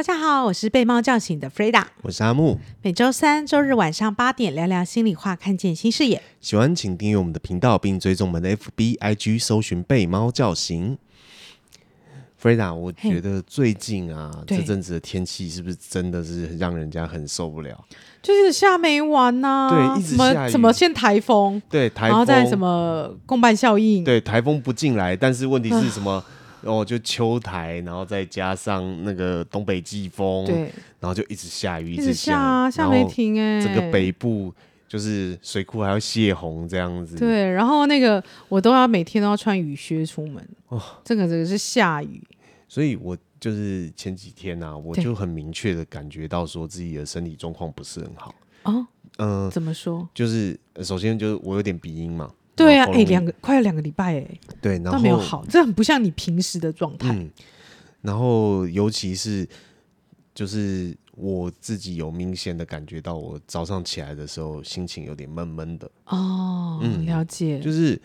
大家好，我是被猫叫醒的 Freda，我是阿木。每周三、周日晚上八点聊聊心里话，看见新视野。喜欢请订阅我们的频道，并追踪我们的 FB、IG，搜寻“被猫叫醒”。Freda，我觉得最近啊，这阵子的天气是不是真的是让人家很受不了？就是下没完呐、啊，对，一直下雨，什么先台风，对，台风，然后再什么共伴效应，对，台风不进来，但是问题是什么？哦，就秋台，然后再加上那个东北季风，对，然后就一直下雨，一直下，啊，下没停哎。整个北部就是水库还要泄洪这样子。对，然后那个我都要每天都要穿雨靴出门。哦，这个这个是下雨。所以我就是前几天啊，我就很明确的感觉到说自己的身体状况不是很好。哦，嗯、呃，怎么说？就是首先就是我有点鼻音嘛。对啊，哎、欸，两个快要两个礼拜哎，对，然后没有好，这很不像你平时的状态。嗯，然后尤其是就是我自己有明显的感觉到，我早上起来的时候心情有点闷闷的。哦，嗯，了解。就是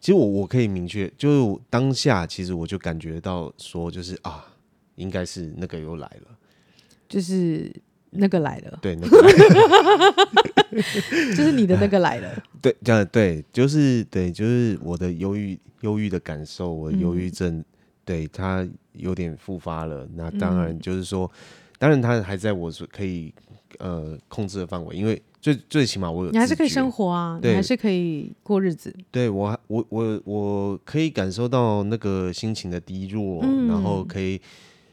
其实我我可以明确，就是当下其实我就感觉到说，就是啊，应该是那个又来了，就是。那个来了，对，那个来了，就是你的那个来了，对，这样对，就是对，就是我的忧郁，忧郁的感受，我忧郁症，嗯、对他有点复发了。那当然就是说，嗯、当然他还在我可以呃控制的范围，因为最最起码我有，你还是可以生活啊，你还是可以过日子。对我，我我我可以感受到那个心情的低落，嗯、然后可以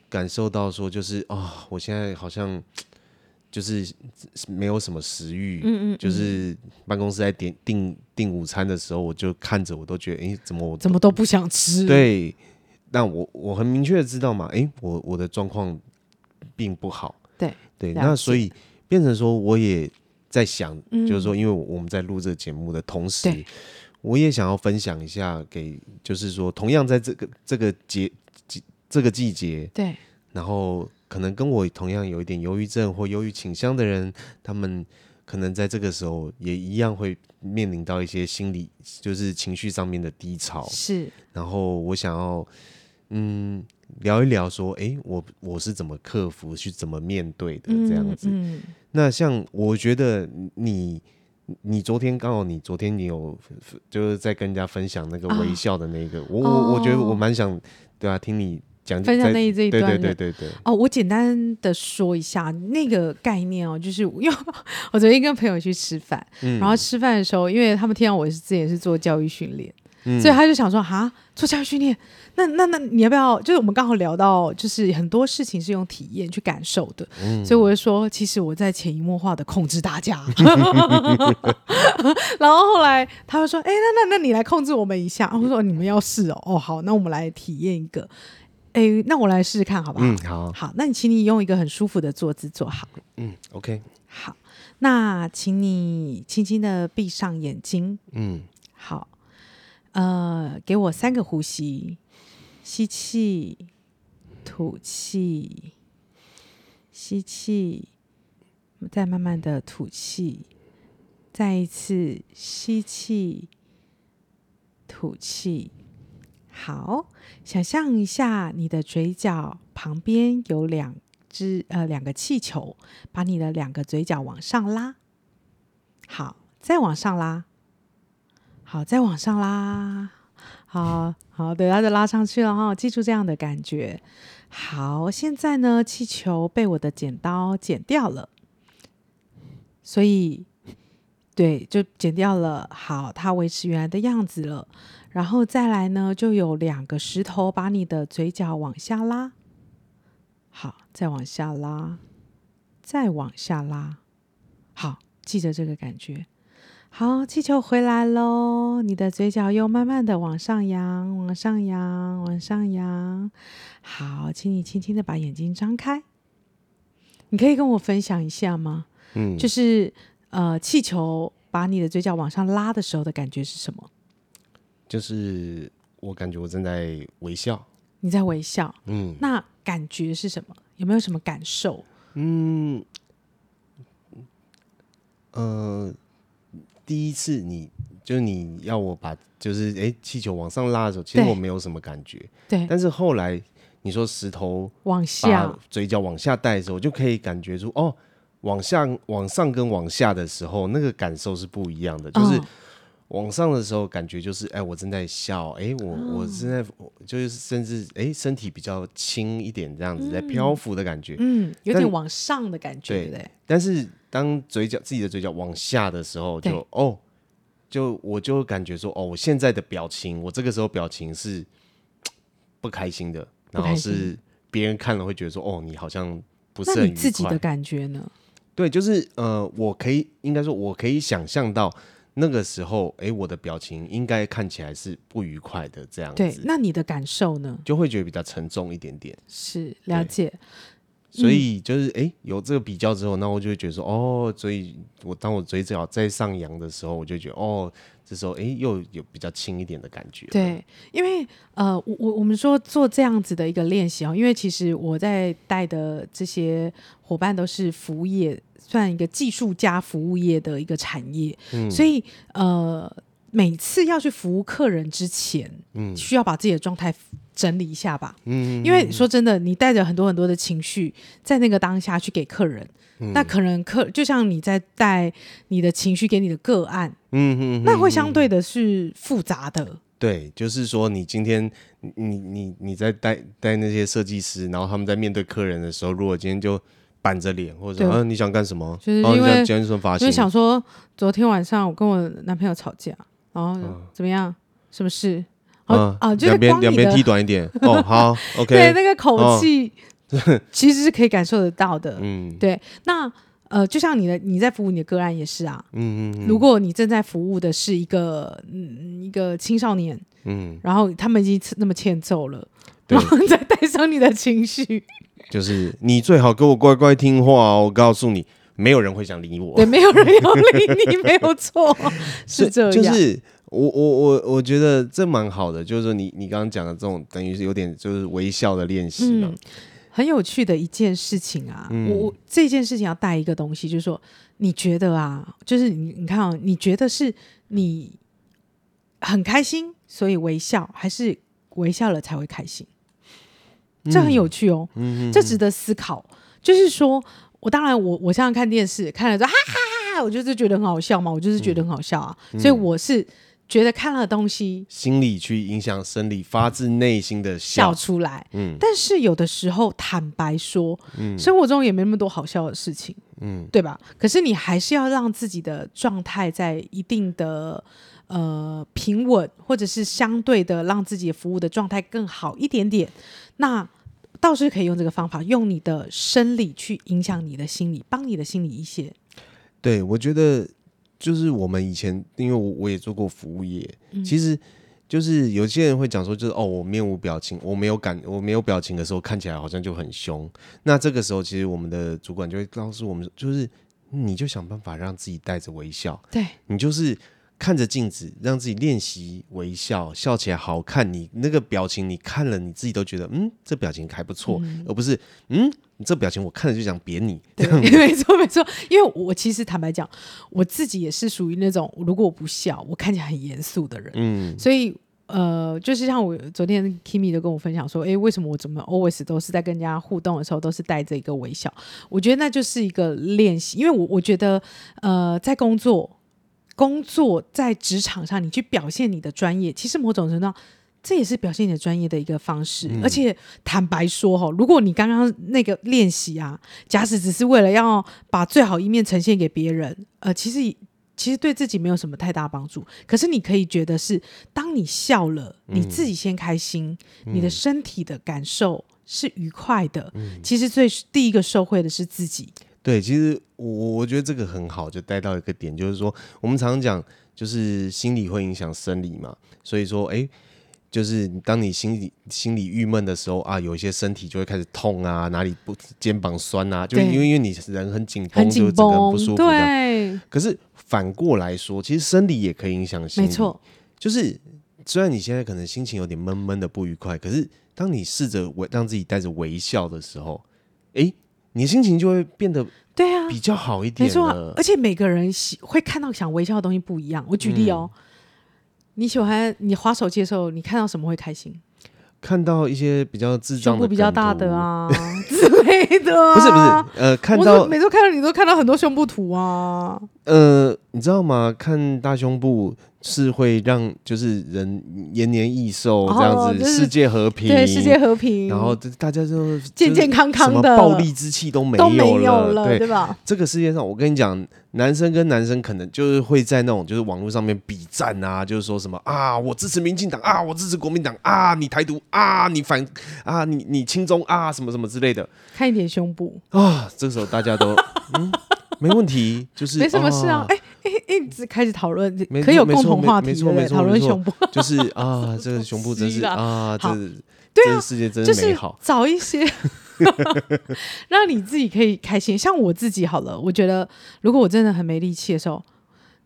感受到说，就是啊、哦，我现在好像。就是没有什么食欲，嗯，嗯嗯，就是办公室在点订订午餐的时候，我就看着我都觉得，哎、欸，怎么我怎么都不想吃？对，但我我很明确的知道嘛，哎、欸，我我的状况并不好，对对，那所以变成说，我也在想，嗯、就是说，因为我们在录这个节目的同时，我也想要分享一下给，就是说，同样在这个这个节季这个季节，对，然后。可能跟我同样有一点忧郁症或忧郁倾向的人，他们可能在这个时候也一样会面临到一些心理，就是情绪上面的低潮。是，然后我想要嗯聊一聊，说，哎，我我是怎么克服，去怎么面对的这样子。嗯嗯、那像我觉得你你昨天刚好你昨天你有就是在跟人家分享那个微笑的那个，啊、我我我觉得我蛮想对啊听你。分享内衣这一段的，对对对对对。哦，我简单的说一下那个概念哦，就是因为 我昨天跟朋友去吃饭，嗯、然后吃饭的时候，因为他们听到我是之前是做教育训练，嗯、所以他就想说哈，做教育训练，那那那你要不要？就是我们刚好聊到，就是很多事情是用体验去感受的，嗯、所以我就说，其实我在潜移默化的控制大家。然后后来他就说，哎，那那那你来控制我们一下。我说你们要试哦，哦好，那我们来体验一个。哎，那我来试试看，好不好？嗯，好。好，那你请你用一个很舒服的坐姿坐好。嗯，OK。好，那请你轻轻的闭上眼睛。嗯，好。呃，给我三个呼吸：吸气，吐气，吸气，再慢慢的吐气，再一次吸气，吐气。好，想象一下，你的嘴角旁边有两只呃两个气球，把你的两个嘴角往上拉。好，再往上拉。好，再往上拉。好好，对，它就拉上去了哈。记住这样的感觉。好，现在呢，气球被我的剪刀剪掉了，所以对，就剪掉了。好，它维持原来的样子了。然后再来呢，就有两个石头把你的嘴角往下拉，好，再往下拉，再往下拉，好，记着这个感觉。好，气球回来喽，你的嘴角又慢慢的往上扬，往上扬，往上扬。好，请你轻轻的把眼睛张开。你可以跟我分享一下吗？嗯，就是呃，气球把你的嘴角往上拉的时候的感觉是什么？就是我感觉我正在微笑，你在微笑，嗯，那感觉是什么？有没有什么感受？嗯，呃，第一次你就是你要我把就是哎气球往上拉的时候，其实我没有什么感觉，对。但是后来你说石头往下，嘴角往下带的时候，我就可以感觉出哦，往下、往上跟往下的时候，那个感受是不一样的。就是往上的时候，感觉就是哎，我正在笑，哎，我我正在就是甚至哎，身体比较轻一点，这样子在漂浮的感觉，嗯，有点往上的感觉，对不对？但是当嘴角自己的嘴角往下的时候，就哦，就我就感觉说哦，我现在的表情，我这个时候表情是不开心的。然后是别人看了会觉得说，哦，你好像不是很愉快。自己的感觉呢？对，就是呃，我可以应该说，我可以想象到那个时候，哎，我的表情应该看起来是不愉快的这样子。对，那你的感受呢？就会觉得比较沉重一点点。是，了解。所以就是哎，有这个比较之后，那我就会觉得说，哦，所以我当我嘴角在上扬的时候，我就觉得哦。这时候，哎，又有比较轻一点的感觉。对，因为呃，我我我们说做这样子的一个练习啊，因为其实我在带的这些伙伴都是服务业，算一个技术加服务业的一个产业，嗯，所以呃，每次要去服务客人之前，嗯，需要把自己的状态整理一下吧，嗯，因为说真的，你带着很多很多的情绪，在那个当下去给客人。嗯、那可能客就像你在带你的情绪给你的个案，嗯嗯，那会相对的是复杂的。对，就是说你今天你你你在带带那些设计师，然后他们在面对客人的时候，如果今天就板着脸，或者说、啊、你想干什么？就是因为就是想说，昨天晚上我跟我男朋友吵架，然后怎么样？什么事？啊啊，就是两边两边踢短一点哦，好，OK，对，那个口气。哦其实是可以感受得到的，嗯，对。那呃，就像你的你在服务你的个案也是啊，嗯嗯。如果你正在服务的是一个嗯一个青少年，嗯，然后他们已经那么欠揍了，然后再带上你的情绪，就是你最好给我乖乖听话哦。我告诉你，没有人会想理我，对，没有人要理你，没有错，是这样。就是我我我我觉得这蛮好的，就是说你你刚刚讲的这种，等于是有点就是微笑的练习嘛。很有趣的一件事情啊，嗯、我这件事情要带一个东西，就是说，你觉得啊，就是你你看啊，你觉得是你很开心，所以微笑，还是微笑了才会开心？嗯、这很有趣哦，嗯、这值得思考。嗯、就是说我当然我我现在看电视看了之后哈哈哈哈，我就是觉得很好笑嘛，我就是觉得很好笑啊，嗯、所以我是。觉得看了东西，心理去影响生理，发自内心的笑，笑出来。嗯，但是有的时候，坦白说，嗯，生活中也没那么多好笑的事情，嗯，对吧？可是你还是要让自己的状态在一定的呃平稳，或者是相对的让自己服务的状态更好一点点。那倒是可以用这个方法，用你的生理去影响你的心理，帮你的心理一些。对，我觉得。就是我们以前，因为我我也做过服务业，嗯、其实就是有些人会讲说，就是哦，我面无表情，我没有感，我没有表情的时候，看起来好像就很凶。那这个时候，其实我们的主管就会告诉我们，就是你就想办法让自己带着微笑，对，你就是。看着镜子，让自己练习微笑，笑起来好看。你那个表情，你看了你自己都觉得，嗯，这表情还不错，嗯、而不是，嗯，你这表情我看了就想扁你。对，没错没错。因为我其实坦白讲，我自己也是属于那种，如果我不笑，我看起来很严肃的人。嗯，所以呃，就是像我昨天 Kimi 都跟我分享说，哎，为什么我怎么 always 都是在跟人家互动的时候都是带着一个微笑？我觉得那就是一个练习，因为我我觉得呃，在工作。工作在职场上，你去表现你的专业，其实某种程度上，这也是表现你的专业的一个方式。嗯、而且坦白说哈，如果你刚刚那个练习啊，假使只是为了要把最好一面呈现给别人，呃，其实其实对自己没有什么太大帮助。可是你可以觉得是，当你笑了，你自己先开心，嗯、你的身体的感受是愉快的。嗯、其实最第一个受惠的是自己。对，其实我我觉得这个很好，就带到一个点，就是说我们常常讲，就是心理会影响生理嘛，所以说，哎，就是当你心里心里郁闷的时候啊，有一些身体就会开始痛啊，哪里不肩膀酸啊，就因为因为你人很紧绷，就整个人不舒服。对。可是反过来说，其实生理也可以影响心理。没错。就是虽然你现在可能心情有点闷闷的不愉快，可是当你试着微让自己带着微笑的时候，哎。你心情就会变得对啊比较好一点，没错，而且每个人喜会看到想微笑的东西不一样。我举例哦，嗯、你喜欢你滑手机的时候，你看到什么会开心？看到一些比较智障的、胸部比较大的啊 之类的、啊，不是不是，呃，看到每次看到你都看到很多胸部图啊，呃，你知道吗？看大胸部。是会让就是人延年益寿这样子，世界和平，对世界和平，然后大家就健健康康的，什么暴力之气都没有了，对，对吧？这个世界上，我跟你讲，男生跟男生可能就是会在那种就是网络上面比战啊，就是说什么啊，我支持民进党啊，我支持国民党啊，你台独啊，你反啊，你你亲中啊，什么什么之类的，看一点胸部。啊，这个时候大家都嗯。没问题，就是没什么事啊。哎哎一直开始讨论，可以有共同话题，对不对？讨论胸部，就是啊，这个 胸部真是啊，这对啊，世界真是美好。找一些 让你自己可以开心，像我自己好了。我觉得，如果我真的很没力气的时候，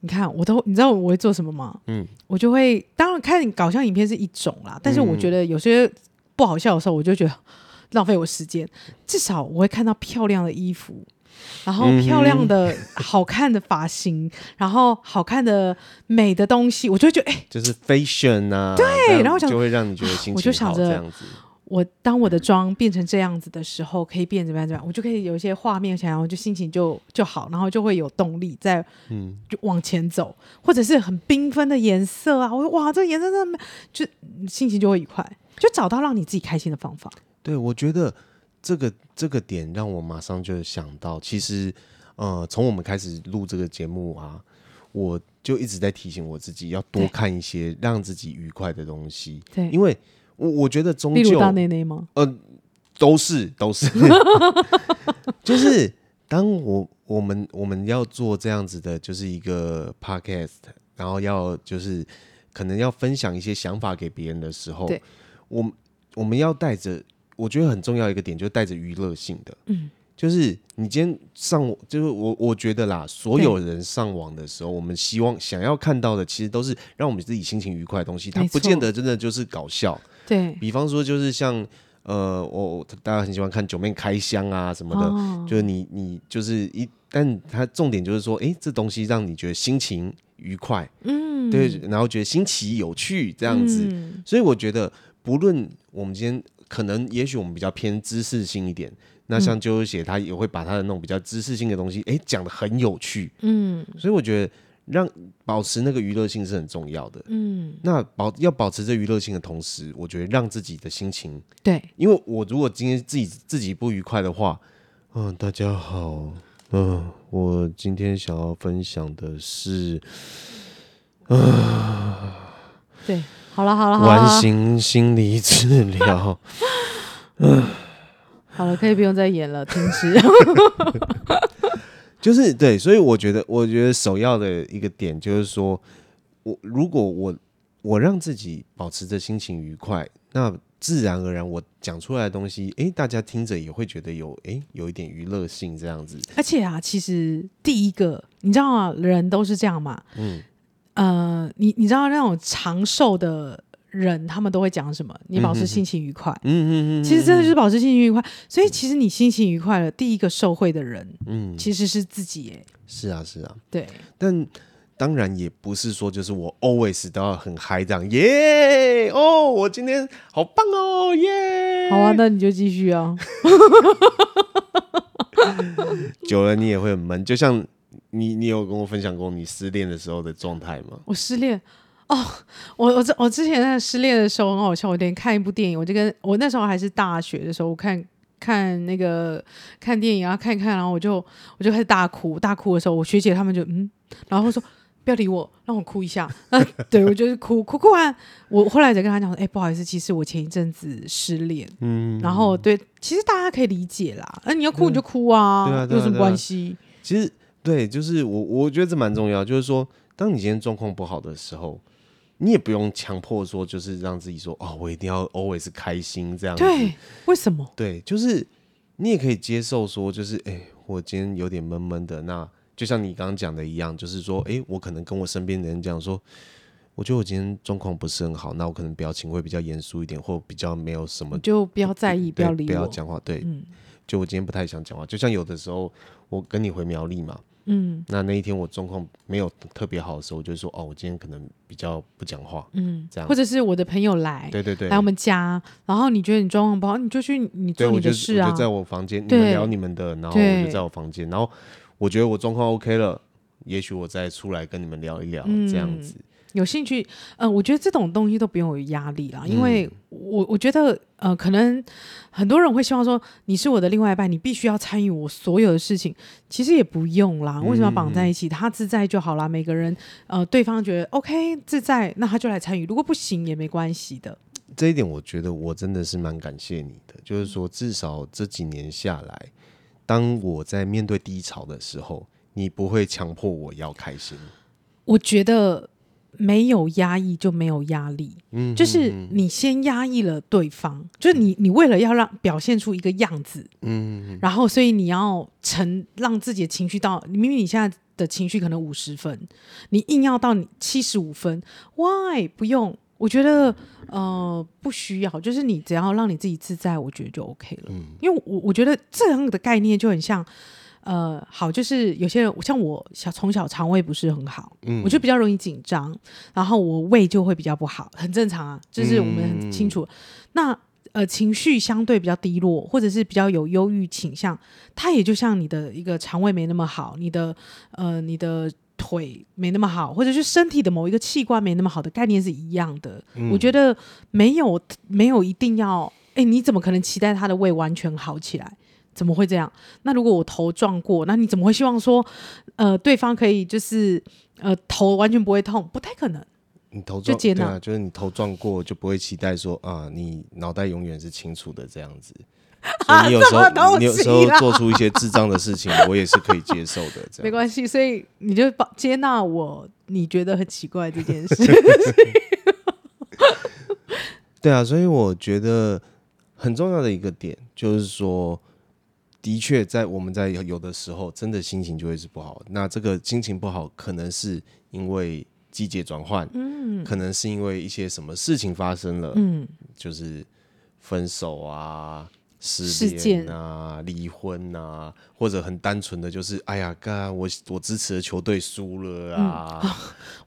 你看，我都你知道我会做什么吗？嗯，我就会当然看搞笑影片是一种啦，但是我觉得有些不好笑的时候，我就觉得浪费我时间。至少我会看到漂亮的衣服。然后漂亮的、好看的发型，嗯、然后好看的、美的东西，我就会觉得，哎，就是 fashion 啊，对，然后就会让你觉得心情好，我就想着，我当我的妆变成这样子的时候，可以变怎么样怎么样，我就可以有一些画面想要，就心情就就好，然后就会有动力在，嗯，就往前走，或者是很缤纷的颜色啊，我说哇，这个颜色真的，就心情就会愉快，就找到让你自己开心的方法。对，我觉得。这个这个点让我马上就想到，其实，呃，从我们开始录这个节目啊，我就一直在提醒我自己要多看一些让自己愉快的东西。对，因为我我觉得终究，大内内吗？呃，都是都是，就是当我我们我们要做这样子的，就是一个 podcast，然后要就是可能要分享一些想法给别人的时候，对，我我们要带着。我觉得很重要一个点，就是带着娱乐性的，嗯，就是你今天上，就是我我觉得啦，所有人上网的时候，我们希望想要看到的，其实都是让我们自己心情愉快的东西，它不见得真的就是搞笑。对，比方说，就是像呃，我大家很喜欢看九妹开箱啊什么的，哦、就是你你就是一，但它重点就是说，哎，这东西让你觉得心情愉快，嗯，对，然后觉得新奇有趣这样子，嗯、所以我觉得不论我们今天。可能也许我们比较偏知识性一点，那像啾啾鞋他也会把他的那种比较知识性的东西，哎、欸，讲的很有趣，嗯，所以我觉得让保持那个娱乐性是很重要的，嗯，那保要保持这娱乐性的同时，我觉得让自己的心情对，因为我如果今天自己自己不愉快的话，嗯、呃，大家好，嗯、呃，我今天想要分享的是，啊、呃，对。好了好了好了，完形心理治疗。嗯，好了，可以不用再演了，停止。就是对，所以我觉得，我觉得首要的一个点就是说，我如果我我让自己保持着心情愉快，那自然而然我讲出来的东西，哎、欸，大家听着也会觉得有哎、欸、有一点娱乐性这样子。而且啊，其实第一个，你知道吗？人都是这样嘛。嗯。呃，你你知道那种长寿的人，他们都会讲什么？你保持心情愉快。嗯嗯嗯。其实真的就是保持心情愉快。所以其实你心情愉快了，第一个受惠的人，嗯，其实是自己。哎，是啊，是啊。对。但当然也不是说就是我 always 都要很嗨这样。耶！哦，我今天好棒哦！耶！好啊，那你就继续啊。久了你也会很闷，就像。你你有跟我分享过你失恋的时候的状态吗？我失恋哦，我我我之前在失恋的时候很好笑，我连看一部电影，我就跟我那时候还是大学的时候，我看看那个看电影啊，看一看，然后我就我就开始大哭，大哭的时候，我学姐他们就嗯，然后说不要理我，让我哭一下。啊，对我就是哭哭哭完，我后来才跟他讲说，哎，不好意思，其实我前一阵子失恋，嗯，然后对，其实大家可以理解啦，那、啊、你要哭你就哭啊，嗯、啊啊对啊有什么关系？其实。对，就是我，我觉得这蛮重要。就是说，当你今天状况不好的时候，你也不用强迫说，就是让自己说，哦，我一定要 always 开心这样子。对，为什么？对，就是你也可以接受说，就是哎，我今天有点闷闷的。那就像你刚刚讲的一样，就是说，哎，我可能跟我身边的人讲说，我觉得我今天状况不是很好，那我可能表情会比较严肃一点，或比较没有什么，就不要在意，不要理我，不要讲话。对，嗯，就我今天不太想讲话。就像有的时候，我跟你回苗栗嘛。嗯，那那一天我状况没有特别好的时候，我就说哦，我今天可能比较不讲话，嗯，这样，或者是我的朋友来，对对对，来我们家，然后你觉得你状况不好，你就去你做你的事啊，我就在我房间，你们聊你们的，然后我就在我房间，然后我觉得我状况 OK 了，也许我再出来跟你们聊一聊，这样子。有兴趣，嗯、呃，我觉得这种东西都不用有压力啦，因为我我觉得，呃，可能很多人会希望说，你是我的另外一半，你必须要参与我所有的事情，其实也不用啦，为什么要绑在一起？嗯、他自在就好啦。每个人，呃，对方觉得 OK 自在，那他就来参与，如果不行也没关系的。这一点我觉得我真的是蛮感谢你的，就是说至少这几年下来，当我在面对低潮的时候，你不会强迫我要开心。我觉得。没有压抑就没有压力，嗯，就是你先压抑了对方，嗯、就是你你为了要让表现出一个样子，嗯，然后所以你要沉让自己的情绪到，明明你现在的情绪可能五十分，你硬要到你七十五分，why？不用？我觉得呃不需要，就是你只要让你自己自在，我觉得就 OK 了，嗯，因为我我觉得这样的概念就很像。呃，好，就是有些人像我小从小肠胃不是很好，嗯，我就比较容易紧张，然后我胃就会比较不好，很正常啊，就是我们很清楚。嗯、那呃，情绪相对比较低落，或者是比较有忧郁倾向，它也就像你的一个肠胃没那么好，你的呃你的腿没那么好，或者是身体的某一个器官没那么好的概念是一样的。嗯、我觉得没有没有一定要，哎，你怎么可能期待他的胃完全好起来？怎么会这样？那如果我头撞过，那你怎么会希望说，呃，对方可以就是呃头完全不会痛？不太可能。你头撞对啊，就是你头撞过就不会期待说啊，你脑袋永远是清楚的这样子。所以你有时候、啊、你有时候做出一些智障的事情，我也是可以接受的。这样没关系，所以你就接纳我，你觉得很奇怪这件事。对啊，所以我觉得很重要的一个点就是说。的确，在我们在有的时候，真的心情就会是不好。那这个心情不好，可能是因为季节转换，嗯，可能是因为一些什么事情发生了，嗯，就是分手啊、失恋啊、离婚啊，或者很单纯的就是，哎呀，刚我我支持的球队输了啊。嗯、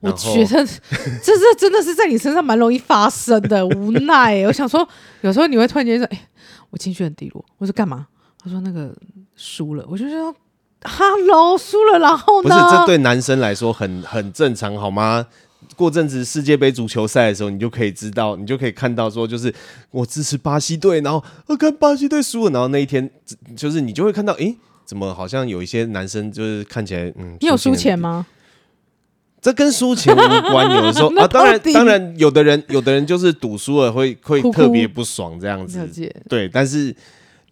我觉得这这真的是在你身上蛮容易发生的，无奈。我想说，有时候你会突然间说，哎，我情绪很低落，我说干嘛？他说那个输了，我就说，Hello，输了，然后呢？不是，这对男生来说很很正常，好吗？过阵子世界杯足球赛的时候，你就可以知道，你就可以看到说，就是我支持巴西队，然后我看巴西队输了，然后那一天，就是你就会看到，诶，怎么好像有一些男生就是看起来，嗯，你有输钱吗？这跟输钱无关，有的时候啊，当然，当然，有的人，有的人就是赌输了会会特别不爽这样子，对，但是。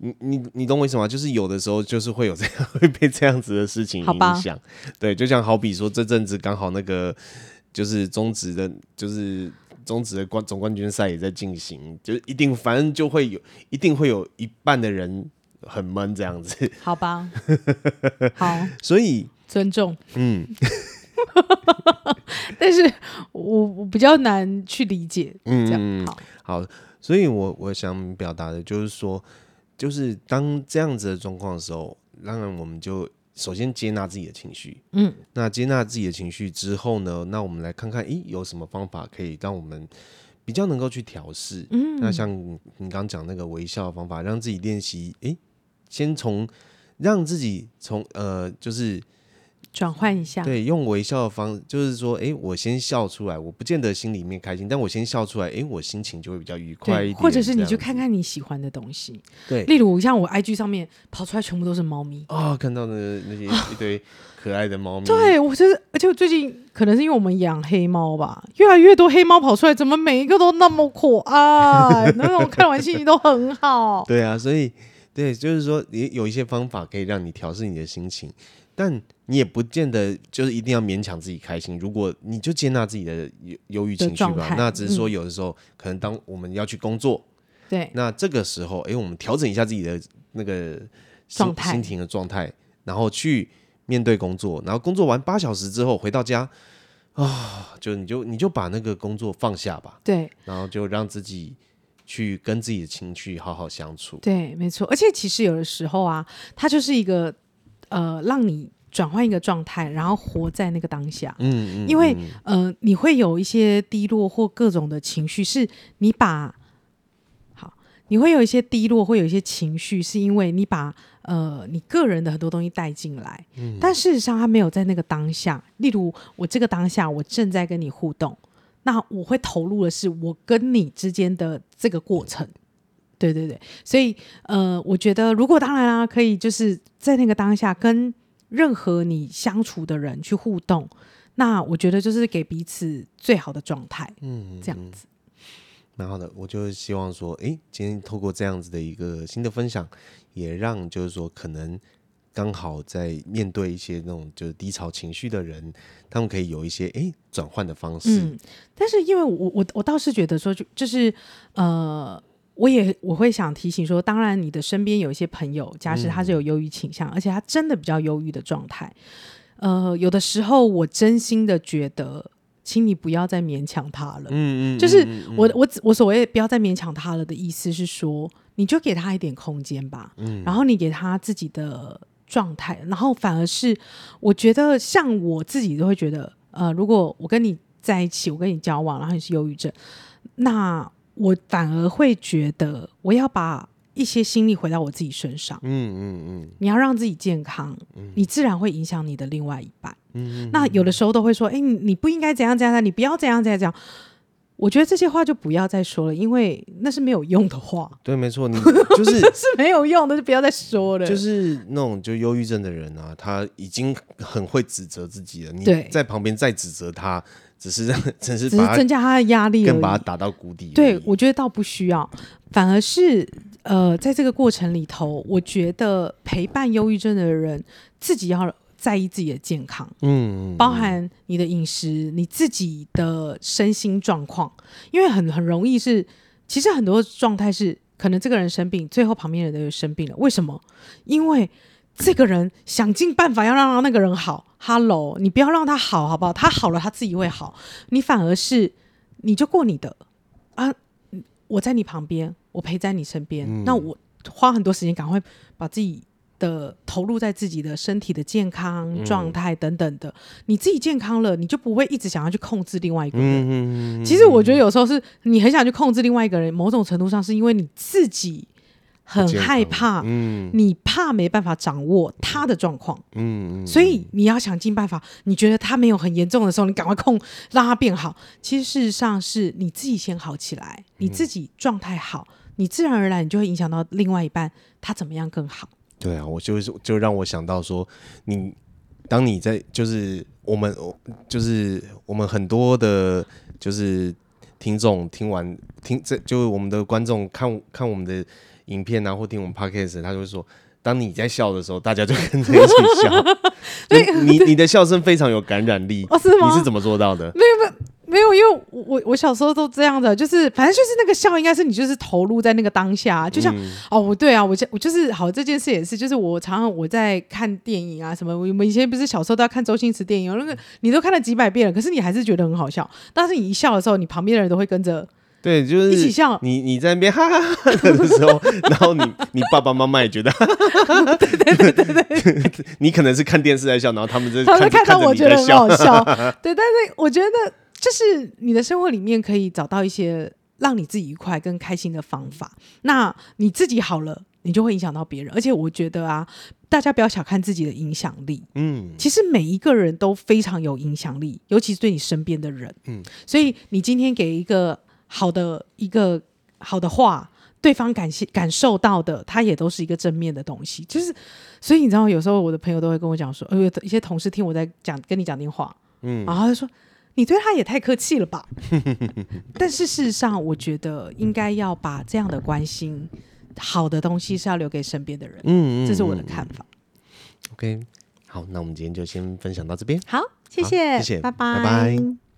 你你你懂我意思吗？就是有的时候就是会有这样 会被这样子的事情影响，对，就像好比说这阵子刚好那个就是中职的，就是中职的冠总冠军赛也在进行，就一定反正就会有一定会有一半的人很闷这样子，好吧？好，所以尊重，嗯，但是我我比较难去理解，嗯，这样好，好，所以我我想表达的就是说。就是当这样子的状况的时候，当然我们就首先接纳自己的情绪，嗯，那接纳自己的情绪之后呢，那我们来看看，诶，有什么方法可以让我们比较能够去调试？嗯，那像你刚刚讲那个微笑的方法，让自己练习，诶，先从让自己从呃，就是。转换一下，对，用微笑的方式，就是说，哎，我先笑出来，我不见得心里面开心，但我先笑出来，哎，我心情就会比较愉快一点。或者是你去看看你喜欢的东西，对，例如像我 IG 上面跑出来全部都是猫咪啊、哦，看到的那些一堆可爱的猫咪。对，我就是，而且我最近可能是因为我们养黑猫吧，越来越多黑猫跑出来，怎么每一个都那么可爱？那种看完心情都很好。对啊，所以对，就是说，也有一些方法可以让你调试你的心情。但你也不见得就是一定要勉强自己开心。如果你就接纳自己的忧忧郁情绪吧，那只是说有的时候、嗯、可能当我们要去工作，对，那这个时候，哎、欸，我们调整一下自己的那个心心情的状态，然后去面对工作，然后工作完八小时之后回到家啊，就你就你就把那个工作放下吧，对，然后就让自己去跟自己的情绪好好相处。对，没错。而且其实有的时候啊，它就是一个。呃，让你转换一个状态，然后活在那个当下。嗯嗯，因为呃，你会有一些低落或各种的情绪，是你把好，你会有一些低落，会有一些情绪，是因为你把呃你个人的很多东西带进来。嗯，但事实上，他没有在那个当下。例如，我这个当下，我正在跟你互动，那我会投入的是我跟你之间的这个过程。对对对，所以呃，我觉得如果当然啦，可以就是在那个当下跟任何你相处的人去互动，那我觉得就是给彼此最好的状态，嗯，这样子，蛮好的。我就希望说，哎，今天透过这样子的一个新的分享，也让就是说可能刚好在面对一些那种就是低潮情绪的人，他们可以有一些哎转换的方式。嗯，但是因为我我我倒是觉得说，就就是呃。我也我会想提醒说，当然你的身边有一些朋友，假使他是有忧郁倾向，嗯、而且他真的比较忧郁的状态，呃，有的时候我真心的觉得，请你不要再勉强他了。嗯嗯，就是我我我所谓不要再勉强他了的意思是说，你就给他一点空间吧。嗯，然后你给他自己的状态，然后反而是我觉得，像我自己都会觉得，呃，如果我跟你在一起，我跟你交往，然后你是忧郁症，那。我反而会觉得，我要把一些心力回到我自己身上。嗯嗯嗯，你要让自己健康，嗯、你自然会影响你的另外一半。嗯，那有的时候都会说，哎，你不应该怎样怎样，你不要怎样怎样怎样。我觉得这些话就不要再说了，因为那是没有用的话。对，没错，你 就是是没有用的，就不要再说了。就是那种就忧郁症的人啊，他已经很会指责自己了。你在旁边再指责他。只是让，只是，只是增加他的压力，更把他打到谷底。对，我觉得倒不需要，反而是呃，在这个过程里头，我觉得陪伴忧郁症的人自己要在意自己的健康，嗯，包含你的饮食，你自己的身心状况，因为很很容易是，其实很多状态是可能这个人生病，最后旁边人都有生病了，为什么？因为。这个人想尽办法要让那个人好，Hello，你不要让他好，好不好？他好了，他自己会好。你反而是，你就过你的啊，我在你旁边，我陪在你身边。嗯、那我花很多时间，赶快把自己的投入在自己的身体的健康状态等等的。嗯、你自己健康了，你就不会一直想要去控制另外一个人。其实我觉得有时候是你很想去控制另外一个人，某种程度上是因为你自己。很害怕，嗯，你怕没办法掌握他的状况，嗯，所以你要想尽办法。你觉得他没有很严重的时候，你赶快控，让他变好。其实事实上是你自己先好起来，你自己状态好，你自然而然你就会影响到另外一半，他怎么样更好。对啊，我就是就让我想到说，你当你在就是我们就是我们很多的，就是听众听完听这就是我们的观众看看我们的。影片啊，或听我们 podcast，他就会说，当你在笑的时候，大家就跟着一起笑。你你的笑声非常有感染力，哦，是吗？你是怎么做到的？没有没有没有，因为我我小时候都这样的，就是反正就是那个笑，应该是你就是投入在那个当下，就像、嗯、哦，对啊，我我就是好这件事也是，就是我常常我在看电影啊什么，我们以前不是小时候都要看周星驰电影，那个你都看了几百遍了，可是你还是觉得很好笑。但是你一笑的时候，你旁边的人都会跟着。对，就是一起笑。你你在那边哈哈哈哈的时候，然后你你爸爸妈妈也觉得哈哈哈哈，对对对对对。你可能是看电视在笑，然后他们在他们看到我觉得很好笑。对，但是我觉得就是你的生活里面可以找到一些让你自己愉快跟开心的方法。那你自己好了，你就会影响到别人。而且我觉得啊，大家不要小看自己的影响力。嗯，其实每一个人都非常有影响力，尤其是对你身边的人。嗯，所以你今天给一个。好的一个好的话，对方感谢感受到的，他也都是一个正面的东西。就是，所以你知道，有时候我的朋友都会跟我讲说，呃，一些同事听我在讲跟你讲电话，嗯，然后他就说你对他也太客气了吧。但是事实上，我觉得应该要把这样的关心，好的东西是要留给身边的人。嗯，这是我的看法。OK，好，那我们今天就先分享到这边。好，谢谢，谢谢，拜拜，拜拜。